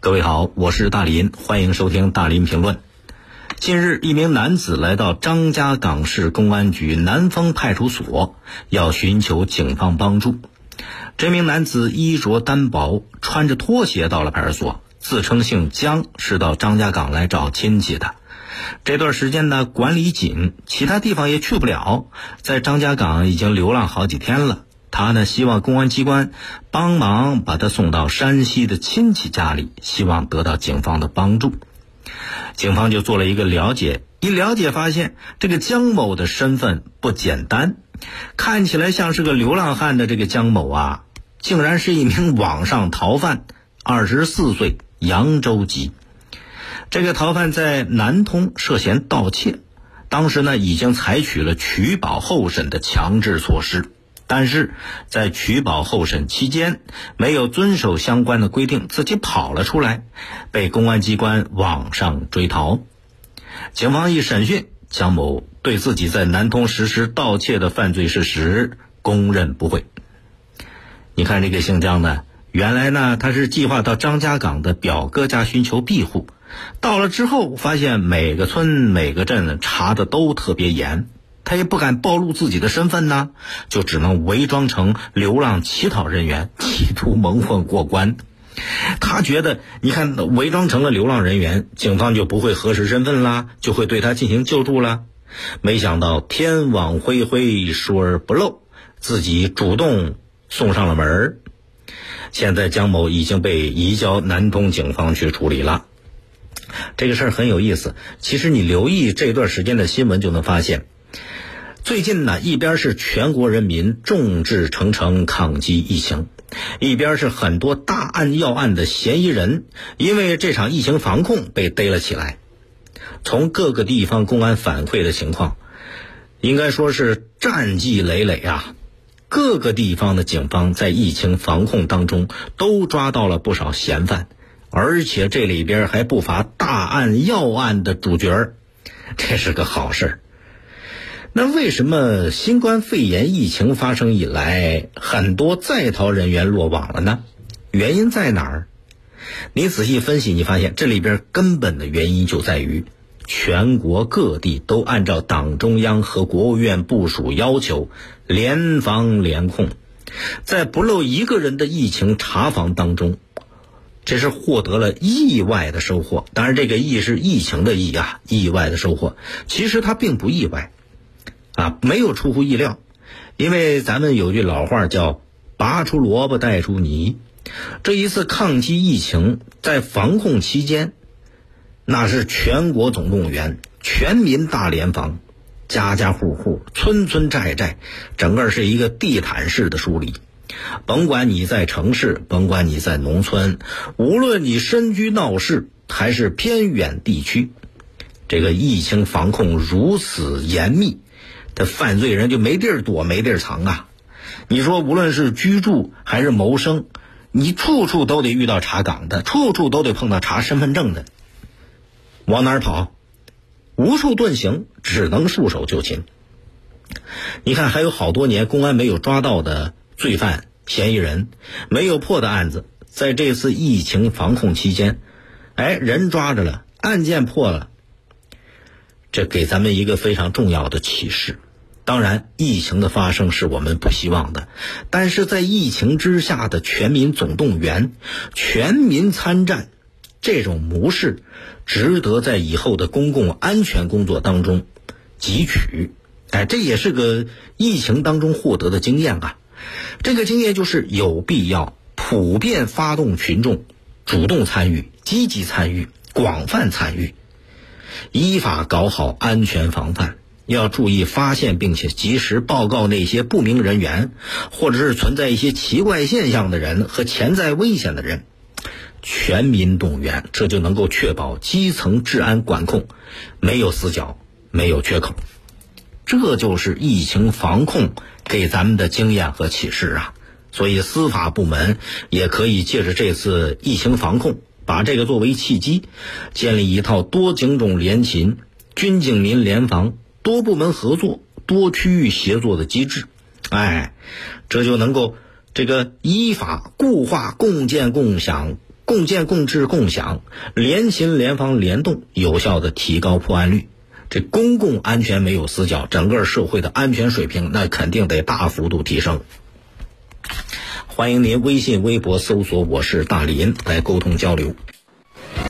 各位好，我是大林，欢迎收听大林评论。近日，一名男子来到张家港市公安局南丰派出所，要寻求警方帮助。这名男子衣着单薄，穿着拖鞋到了派出所，自称姓江，是到张家港来找亲戚的。这段时间呢，管理紧，其他地方也去不了，在张家港已经流浪好几天了。他呢，希望公安机关帮忙把他送到山西的亲戚家里，希望得到警方的帮助。警方就做了一个了解，一了解发现，这个江某的身份不简单，看起来像是个流浪汉的这个江某啊，竟然是一名网上逃犯，二十四岁，扬州籍。这个逃犯在南通涉嫌盗窃，当时呢已经采取了取保候审的强制措施。但是在取保候审期间，没有遵守相关的规定，自己跑了出来，被公安机关网上追逃。警方一审讯，江某对自己在南通实施盗窃的犯罪事实供认不讳。你看这个姓江的，原来呢他是计划到张家港的表哥家寻求庇护，到了之后发现每个村每个镇查的都特别严。他也不敢暴露自己的身份呢，就只能伪装成流浪乞讨人员，企图蒙混过关。他觉得，你看，伪装成了流浪人员，警方就不会核实身份啦，就会对他进行救助啦。没想到天网恢恢，疏而不漏，自己主动送上了门儿。现在江某已经被移交南通警方去处理了。这个事儿很有意思，其实你留意这段时间的新闻，就能发现。最近呢，一边是全国人民众志成城抗击疫情，一边是很多大案要案的嫌疑人因为这场疫情防控被逮了起来。从各个地方公安反馈的情况，应该说是战绩累累啊！各个地方的警方在疫情防控当中都抓到了不少嫌犯，而且这里边还不乏大案要案的主角，这是个好事儿。那为什么新冠肺炎疫情发生以来，很多在逃人员落网了呢？原因在哪儿？你仔细分析，你发现这里边根本的原因就在于，全国各地都按照党中央和国务院部署要求，联防联控，在不漏一个人的疫情查房当中，这是获得了意外的收获。当然，这个“意”是疫情的“意”啊，意外的收获。其实它并不意外。啊，没有出乎意料，因为咱们有句老话叫“拔出萝卜带出泥”。这一次抗击疫情，在防控期间，那是全国总动员，全民大联防，家家户户、村村寨寨，整个是一个地毯式的梳理。甭管你在城市，甭管你在农村，无论你身居闹市还是偏远地区，这个疫情防控如此严密。这犯罪人就没地儿躲，没地儿藏啊！你说，无论是居住还是谋生，你处处都得遇到查岗的，处处都得碰到查身份证的。往哪儿跑？无处遁形，只能束手就擒。你看，还有好多年公安没有抓到的罪犯嫌疑人，没有破的案子，在这次疫情防控期间，哎，人抓着了，案件破了，这给咱们一个非常重要的启示。当然，疫情的发生是我们不希望的，但是在疫情之下的全民总动员、全民参战这种模式，值得在以后的公共安全工作当中汲取。哎，这也是个疫情当中获得的经验啊。这个经验就是有必要普遍发动群众主动参与、积极参与、广泛参与，依法搞好安全防范。要注意发现并且及时报告那些不明人员，或者是存在一些奇怪现象的人和潜在危险的人，全民动员，这就能够确保基层治安管控没有死角、没有缺口。这就是疫情防控给咱们的经验和启示啊！所以司法部门也可以借着这次疫情防控，把这个作为契机，建立一套多警种联勤、军警民联防。多部门合作、多区域协作的机制，哎，这就能够这个依法固化、共建、共享、共建、共治、共享，联勤、联防、联动，有效的提高破案率。这公共安全没有死角，整个社会的安全水平那肯定得大幅度提升。欢迎您微信、微博搜索“我是大林”来沟通交流。